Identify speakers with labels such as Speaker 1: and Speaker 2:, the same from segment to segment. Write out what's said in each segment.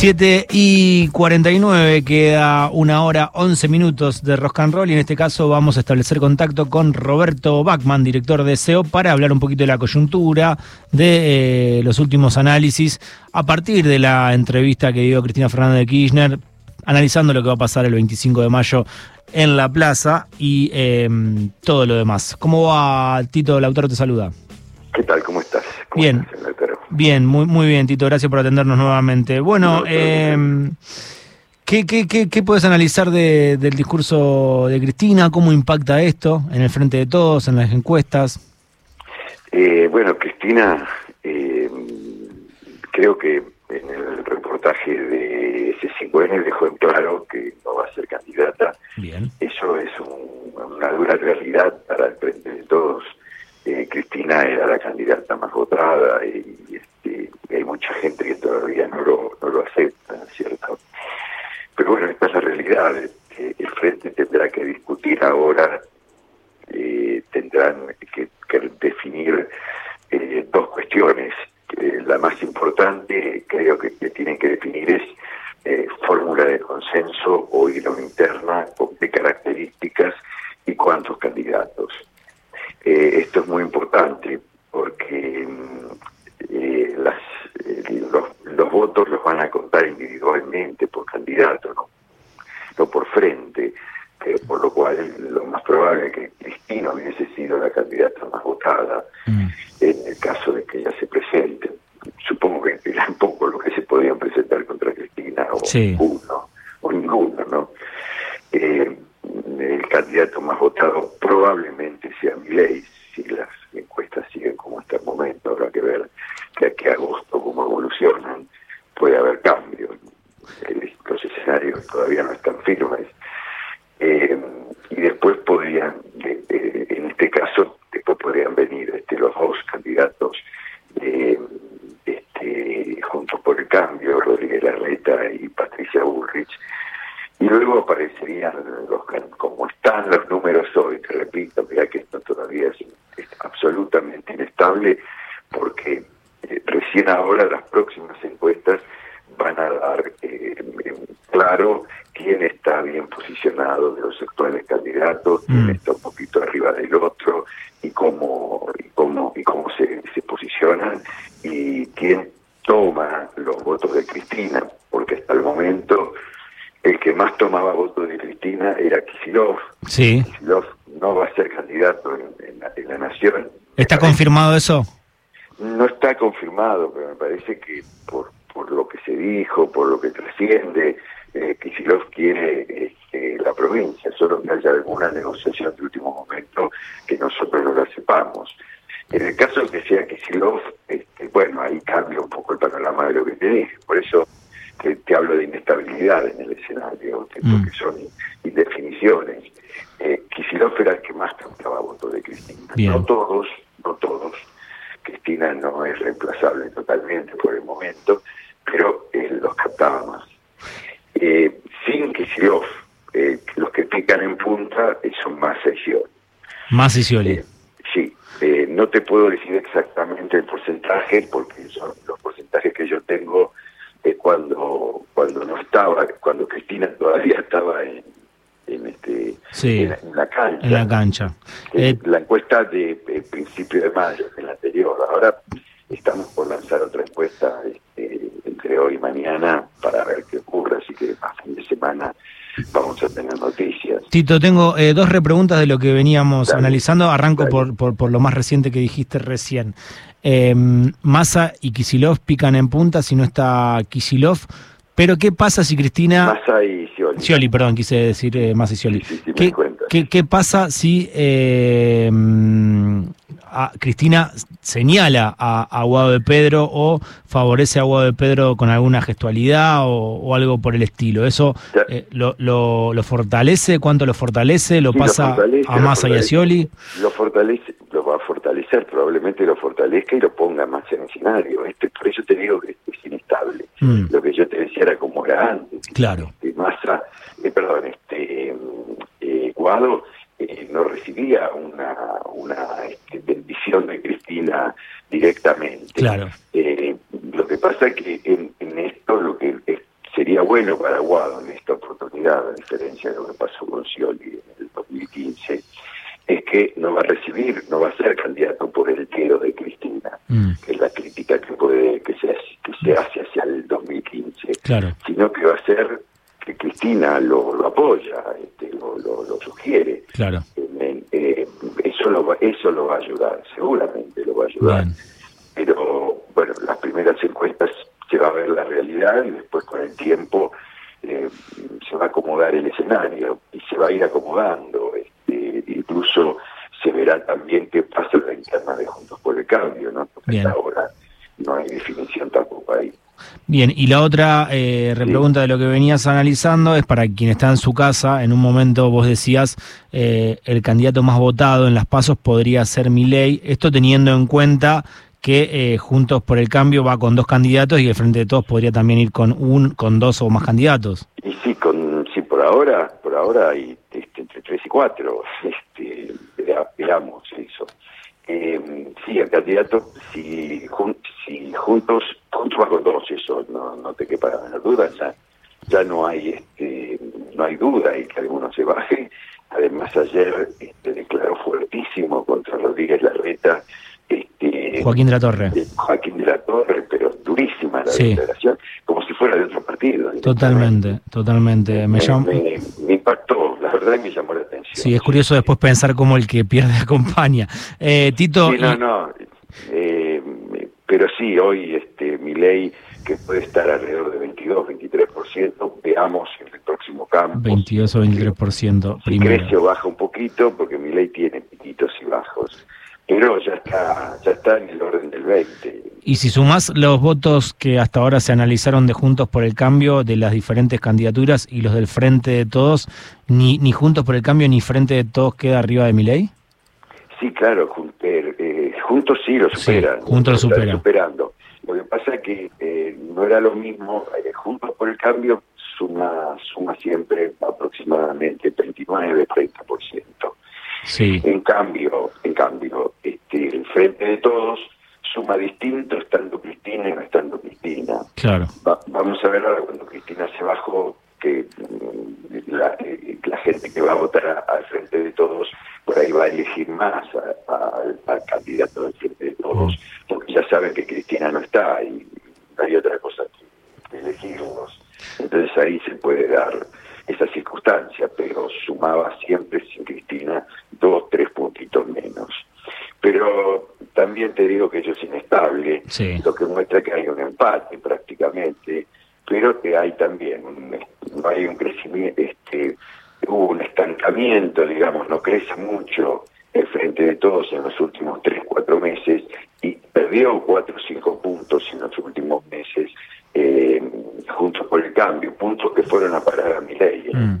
Speaker 1: 7 y 49, queda una hora 11 minutos de Rock and Roll y en este caso vamos a establecer contacto con Roberto Bachman, director de SEO, para hablar un poquito de la coyuntura, de eh, los últimos análisis, a partir de la entrevista que dio Cristina Fernández de Kirchner, analizando lo que va a pasar el 25 de mayo en la plaza y em, todo lo demás. ¿Cómo va Tito Lautaro? Te saluda.
Speaker 2: ¿Qué tal? ¿Cómo estás?
Speaker 1: bien. Bien, muy, muy bien, Tito. Gracias por atendernos nuevamente. Bueno, eh, ¿qué, qué, qué, puedes analizar del discurso de Cristina? ¿Cómo impacta esto en el frente de todos, en las encuestas?
Speaker 2: Eh, bueno, Cristina, eh, creo que en el reportaje de C5N dejó en claro que no va a ser candidata.
Speaker 1: Bien.
Speaker 2: Eso es una dura realidad para el frente de todos eh, Cristina era la candidata más votada y, este, hay mucha gente que todavía no lo, no lo acepta, ¿cierto? Pero bueno, esta es la realidad. el Frente tendrá que discutir ahora, eh, tendrán que, definir eh, dos cuestiones. la más importante, creo que, que tienen que definir es fórmula de consenso o hilo interna de características y cuántos candidatos. Eh, esto es muy importante porque eh, las, eh, los, votos los van a contar individualmente por candidato, no, no por frente, por lo cual lo más probable es que Cristina hubiese sido la candidata más votada mm. en el caso de que ella se presente. Supongo que eran poco lo que se podían presentar contra Cristina o uno o ninguno, ¿no? el candidato más votado probablemente sea Milei, si las encuestas siguen como hasta el momento, habrá que ver que aquí a agosto cómo evolucionan, puede haber cambios, los escenarios todavía no están firmes, eh, y después podrían, en este caso, después podrían venir este, los dos candidatos este, juntos por el cambio, Rodríguez Larreta y Patricia Bullrich, y luego aparecerían los como están los números hoy, te repito, mira que esto todavía es, absolutamente inestable porque eh, recién ahora las próximas encuestas van a dar eh, claro quién está bien de los actuales candidatos, mm. está un poquito arriba del otro y cómo y cómo y cómo se, se posicionan y quién toma los votos de Cristina, porque hasta el momento el que más tomaba votos de Cristina era Kisilov.
Speaker 1: Sí.
Speaker 2: Kisilov no va a ser candidato en, la, Nación.
Speaker 1: ¿Está confirmado eso?
Speaker 2: No está confirmado, pero me parece que por, por lo que se dijo, por lo que trasciende, eh, Kisilov quiere la provincia, solo que haya alguna negociación de último momento que nosotros no la sepamos. En el caso de que sea Kisilov, este, bueno, ahí cambia un poco el panorama de lo que te dije. Por eso te, hablo de inestabilidad en el escenario, mm. porque son indefiniciones. Eh, era el que más captaba votos de Cristina. No todos, no todos. Cristina no es reemplazable totalmente por el momento, pero él los captaba más. Eh, sin Kicillof, eh, los que pican en punta eh, son más Scioli.
Speaker 1: Más Scioli.
Speaker 2: sí, no te puedo decir exactamente el porcentaje, porque son los porcentajes que yo tengo es cuando cuando no estaba, cuando Cristina todavía estaba en, en este en, la, cancha.
Speaker 1: En la cancha.
Speaker 2: Eh, la encuesta de, principio de mayo, en la anterior. Ahora estamos por lanzar otra encuesta este, entre hoy y mañana para ver qué ocurre, así que a fin de semana vamos a tener noticias.
Speaker 1: Tito, tengo eh, dos repreguntas de lo que veníamos analizando. Arranco por, por, por, lo más reciente que dijiste recién. Eh, Massa y Kisilov pican en punta si no está Kisilov. Pero ¿qué pasa si Cristina...
Speaker 2: Massa y Scioli.
Speaker 1: Scioli, perdón, quise decir eh, Massa y Scioli. ¿Qué, ¿qué, pasa si eh, Cristina señala a, Aguado de Pedro o favorece a Aguado de Pedro con alguna gestualidad o, algo por el estilo? ¿Eso eh, lo, lo, fortalece? ¿Cuánto lo fortalece? ¿Lo pasa a Massa y a Scioli?
Speaker 2: Lo fortalece, lo va a fortalecer, probablemente lo fortalezca y lo ponga más en escenario. Este, por eso te digo que es inestable. Mm. Lo que yo te decía era como era antes.
Speaker 1: Claro.
Speaker 2: Este, Massa, eh, perdón, este, eh, Guado no recibía una, una este, bendición de Cristina directamente.
Speaker 1: Claro.
Speaker 2: lo que pasa es que en, esto lo que sería bueno para Guado en esta oportunidad, a diferencia de lo que pasó con Scioli en el 2015, es que no va a recibir, no va a ser candidato por el tiro de Cristina, mm. que es la crítica que puede que se, que se hace hacia el 2015,
Speaker 1: claro.
Speaker 2: sino que va a ser que Cristina lo, lo apoya, este, lo, lo, sugiere.
Speaker 1: Claro.
Speaker 2: Eso, lo, eso lo va a ayudar, seguramente lo va a ayudar. Pero bueno, las primeras encuestas se va a ver la realidad y después con el tiempo eh, se va a acomodar el escenario y se va a ir acomodando. Este, incluso se verá también qué pasa en la interna de Juntos por el Cambio, ¿no? Porque hasta ahora no hay definición tampoco ahí.
Speaker 1: Bien, y la otra eh, repregunta de lo que venías analizando es para quien está en su casa, en un momento vos decías eh, el candidato más votado en las pasos podría ser Milei, esto teniendo en cuenta que eh, Juntos por el Cambio va con dos candidatos y el Frente de Todos podría también ir con un, con dos o más candidatos.
Speaker 2: Y sí, con, sí por ahora, por ahora hay este, entre tres y cuatro, este, veamos eso. Eh, sí, el candidato, si, si juntos, juntos con dos, eso no, no te quepa la duda, ya, ya no hay este, no hay duda y que alguno se baje. Además ayer este, declaró fuertísimo contra Rodríguez Larreta este,
Speaker 1: Joaquín de la Torre.
Speaker 2: Joaquín de la Torre, pero durísima la declaración, como si fuera de otro partido.
Speaker 1: Totalmente, totalmente.
Speaker 2: Me, me, impactó, la verdad me llamó la atención.
Speaker 1: Sí, es curioso después pensar cómo el que pierde acompaña. Eh, Tito.
Speaker 2: Sí, no, no. Sí, hoy este, mi ley que puede estar alrededor de 22, 23%, veamos en el próximo campo.
Speaker 1: 22 o 23% primero.
Speaker 2: Si crece o baja un poquito, porque mi ley tiene piquitos y bajos pero ya está, ya está en el orden del 20.
Speaker 1: Y si sumás los votos que hasta ahora se analizaron de Juntos por el Cambio, de las diferentes candidaturas y los del Frente de Todos, ni, ni Juntos por el Cambio ni Frente de Todos queda arriba de mi ley?
Speaker 2: Sí, claro, eh, Juntos sí lo superan.
Speaker 1: juntos lo superan.
Speaker 2: Superando. Lo que pasa es que eh, no era lo mismo, eh, Juntos por el Cambio suma, suma siempre aproximadamente 29, 30%.
Speaker 1: Sí.
Speaker 2: En cambio, en cambio, este, el frente de todos suma distinto estando Cristina y no estando Cristina.
Speaker 1: Claro.
Speaker 2: vamos a ver ahora cuando Cristina se bajó que mm, la, gente que va a votar al frente de todos por ahí va a elegir más al candidato del frente de todos, mm. porque ya saben que Cristina no está y no hay otra cosa que elegirlos. Entonces ahí se puede dar esa circunstancia, pero sumaba siempre sin Cristina dos, tres puntitos menos. Pero también te digo que eso es inestable, lo que muestra que hay un empate prácticamente, pero que hay también un, no hay un crecimiento, este, hubo un estancamiento, digamos, no crece mucho el de todos en los últimos tres, cuatro meses y perdió cuatro o cinco puntos en los últimos meses eh, juntos por el cambio, puntos que fueron a parar a mi ley. Mm.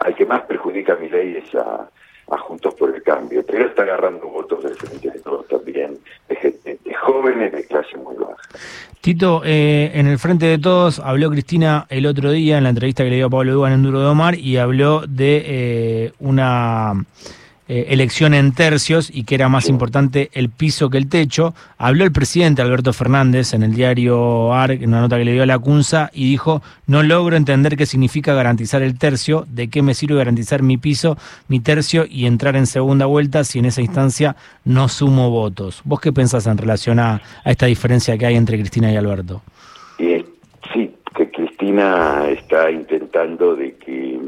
Speaker 2: Al que más perjudica a mi ley es a, Juntos por el Cambio, pero está agarrando votos del frente de todos también, de, jóvenes de clase muy baja.
Speaker 1: Tito, eh, en el frente de todos habló Cristina el otro día en la entrevista que le dio a Pablo Dugan en Duro de Omar y habló de eh, una eh, elección en tercios y que era más importante el piso que el techo. Habló el presidente Alberto Fernández en el diario ARC, en una nota que le dio a la CUNSA, y dijo, no logro entender qué significa garantizar el tercio, de qué me sirve garantizar mi piso, mi tercio y entrar en segunda vuelta si en esa instancia no sumo votos. ¿Vos qué pensás en relación a, esta diferencia que hay entre Cristina y Alberto?
Speaker 2: Eh, sí, que Cristina está intentando de que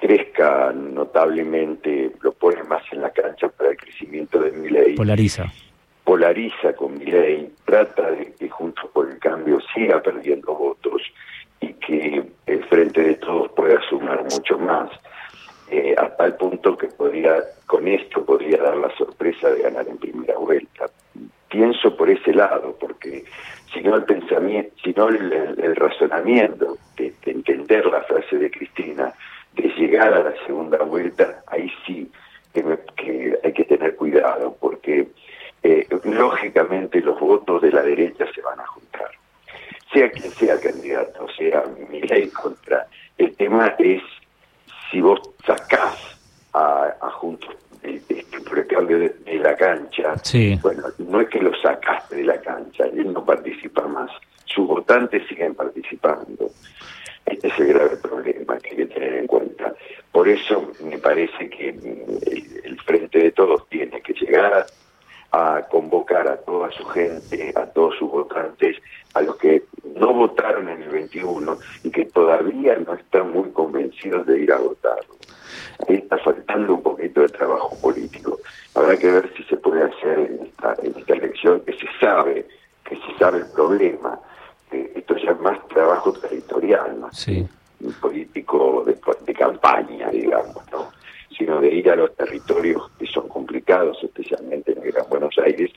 Speaker 2: crezca notablemente, lo pone más en la cancha para el crecimiento de mi ley.
Speaker 1: Polariza.
Speaker 2: Polariza con mi ley, trata de que Juntos por el Cambio siga perdiendo votos y que el Frente de Todos pueda sumar mucho más, eh, a tal punto que podría, con esto podría dar la sorpresa de ganar en primera vuelta. Pienso por ese lado, porque si no el pensamiento, si no el, razonamiento de entender la frase de Cristina, de llegar a la segunda vuelta, ahí sí que, hay que tener cuidado, porque eh, lógicamente los votos de la derecha se van a juntar. Sea quien sea el candidato, sea mi ley contra. El tema es si vos sacás a, Juntos por el cambio de, la cancha, bueno, no es que lo sacaste de la cancha, él no participa más, sus votantes siguen participando. Este es el grave problema que hay que tener en cuenta. Por eso me parece que el, Frente de Todos tiene que llegar a convocar a toda su gente, a todos sus votantes, a los que no votaron en el 21 y que todavía no están muy convencidos de ir a votar. Ahí está faltando un poquito de trabajo político. Habrá que ver si se puede hacer en esta, en esta elección, que se sabe, que se sabe el problema. Esto ya es más trabajo territorial,
Speaker 1: sí.
Speaker 2: un político de, de campaña, digamos, ¿no? sino de ir a los territorios que son complicados, especialmente en el Gran Buenos Aires,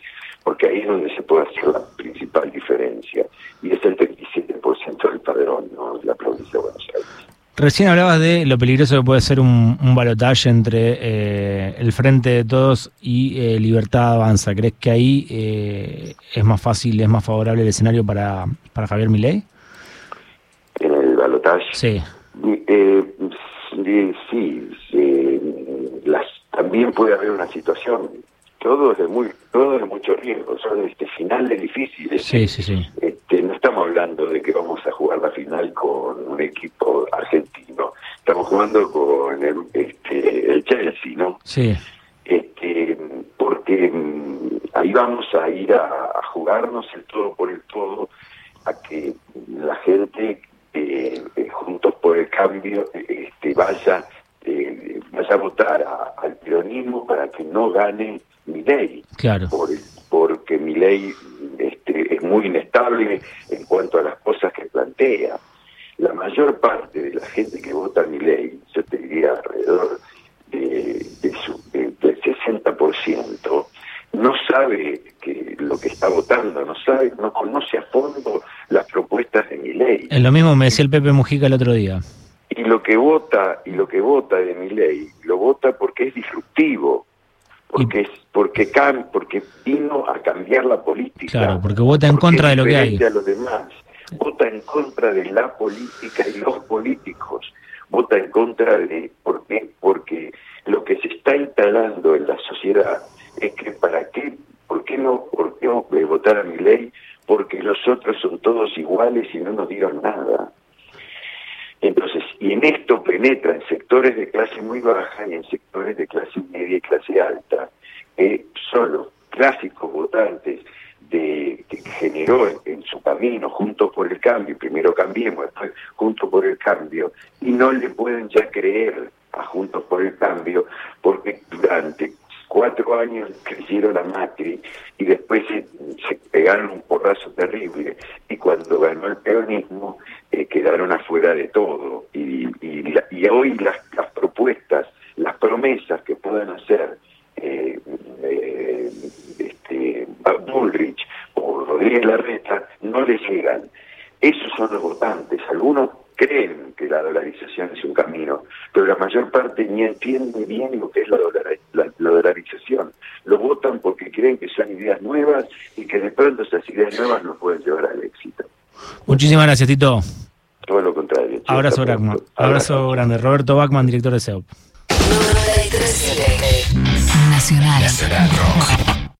Speaker 2: porque ahí es donde se puede hacer la principal diferencia, y es el 37% del padrón, ¿no? la provincia de Buenos Aires.
Speaker 1: Recién hablabas de lo peligroso que puede ser un, un balotaje entre eh, el Frente de Todos y eh, Libertad Avanza. ¿Crees que ahí eh, es más fácil, es más favorable el escenario para, para Javier Milei?
Speaker 2: ¿En el balotaje?
Speaker 1: Sí.
Speaker 2: sí, sí las, también puede haber una situación. Todo es de muy todo de mucho riesgo. Son este finales difíciles.
Speaker 1: Sí sí sí.
Speaker 2: Este, no estamos hablando de que vamos a jugar la final con un equipo argentino. Estamos jugando con el, este, el Chelsea no
Speaker 1: sí
Speaker 2: ahí vamos a ir a, jugarnos el todo por el todo a que la gente eh, eh, juntos por el cambio este vaya eh, vaya a votar al peronismo para que no gane mi ley.
Speaker 1: Claro.
Speaker 2: Por, porque mi ley este, es muy inestable en cuanto a las cosas que plantea. La mayor parte de la gente que vota mi ley, yo te diría alrededor de, su, del 60%, no sabe que lo que está votando, no sabe, no conoce a fondo las propuestas de mi ley.
Speaker 1: Es lo mismo me decía el Pepe Mujica el otro día.
Speaker 2: Y lo que vota y lo que vota de mi ley, lo vota porque es disruptivo, porque es porque can, porque vino a cambiar la política.
Speaker 1: Claro, porque vota en contra de lo que hay.
Speaker 2: A los demás. Vota en contra de la política y los políticos. Vota en contra de ¿por qué? Porque lo que se está instalando en la sociedad es que para qué, por qué no, por no votar a mi ley, porque los otros son todos iguales y no nos dieron nada. Entonces, y en esto penetra en sectores de clase muy baja y en sectores de clase media y clase alta, que son los clásicos votantes de, que generó en, su camino junto por el cambio, primero cambiemos, después junto por el cambio, y no le pueden ya creer a Juntos por el Cambio, porque durante cuatro años creyeron a Macri y después se, pegaron un porrazo terrible y cuando ganó el peronismo eh, quedaron afuera de todo y, y, hoy las, las, propuestas, las promesas que puedan hacer eh, eh, este, Bullrich o Rodríguez Larreta no les llegan. Esos son los votantes. Algunos creen que la dolarización es un camino, pero la mayor parte ni entiende bien lo que es la, dolarización. Lo votan porque creen que son ideas nuevas y que de pronto esas ideas nuevas nos pueden llevar al éxito.
Speaker 1: Muchísimas gracias, Tito.
Speaker 2: Todo lo contrario.
Speaker 1: Abrazo, grande. Abrazo grande. Roberto Bachman, director de SEOP.
Speaker 3: Nacional. Nacional